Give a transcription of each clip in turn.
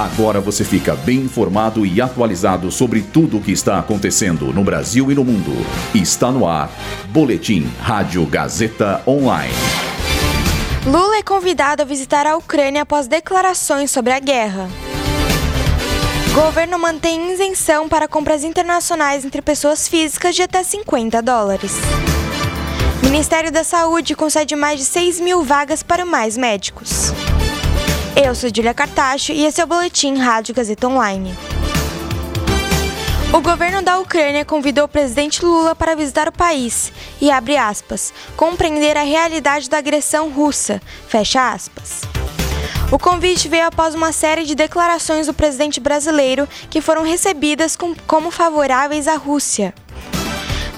Agora você fica bem informado e atualizado sobre tudo o que está acontecendo no Brasil e no mundo. Está no ar. Boletim Rádio Gazeta Online. Lula é convidado a visitar a Ucrânia após declarações sobre a guerra. Governo mantém isenção para compras internacionais entre pessoas físicas de até 50 dólares. Ministério da Saúde concede mais de 6 mil vagas para mais médicos. Eu sou Julia Cartacho e esse é o Boletim Rádio Gazeta Online. O governo da Ucrânia convidou o presidente Lula para visitar o país e, abre aspas, compreender a realidade da agressão russa, fecha aspas. O convite veio após uma série de declarações do presidente brasileiro que foram recebidas com, como favoráveis à Rússia.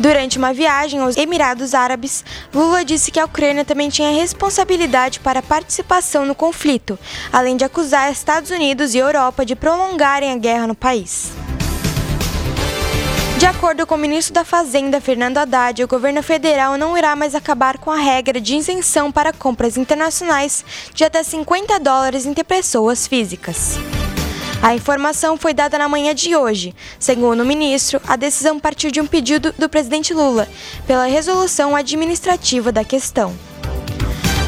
Durante uma viagem aos Emirados Árabes, Lula disse que a Ucrânia também tinha responsabilidade para a participação no conflito, além de acusar Estados Unidos e Europa de prolongarem a guerra no país. De acordo com o ministro da Fazenda, Fernando Haddad, o governo federal não irá mais acabar com a regra de isenção para compras internacionais de até 50 dólares entre pessoas físicas. A informação foi dada na manhã de hoje. Segundo o ministro, a decisão partiu de um pedido do presidente Lula pela resolução administrativa da questão.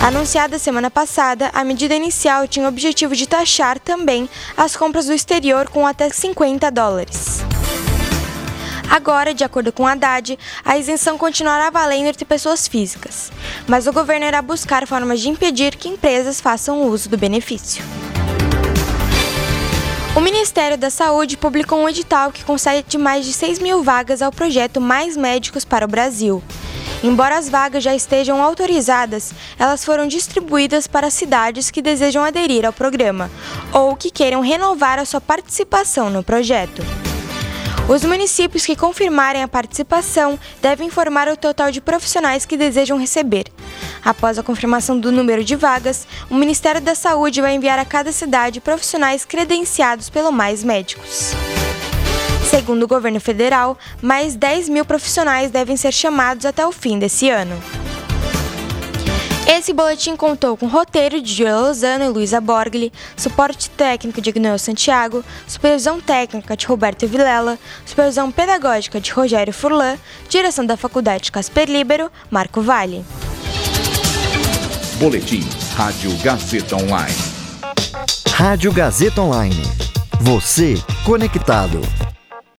Anunciada semana passada, a medida inicial tinha o objetivo de taxar também as compras do exterior com até 50 dólares. Agora, de acordo com Haddad, a isenção continuará valendo entre pessoas físicas, mas o governo irá buscar formas de impedir que empresas façam uso do benefício. O Ministério da Saúde publicou um edital que concede mais de 6 mil vagas ao projeto Mais Médicos para o Brasil. Embora as vagas já estejam autorizadas, elas foram distribuídas para cidades que desejam aderir ao programa ou que queiram renovar a sua participação no projeto. Os municípios que confirmarem a participação devem informar o total de profissionais que desejam receber. Após a confirmação do número de vagas, o Ministério da Saúde vai enviar a cada cidade profissionais credenciados pelo Mais Médicos. Segundo o governo federal, mais 10 mil profissionais devem ser chamados até o fim desse ano. Esse boletim contou com roteiro de Julia Lozano e Luísa Borgli, suporte técnico de Gneu Santiago, supervisão técnica de Roberto Vilela, supervisão pedagógica de Rogério Furlan, direção da Faculdade Casper Libero, Marco Vale. Boletim Rádio Gazeta Online. Rádio Gazeta Online. Você conectado.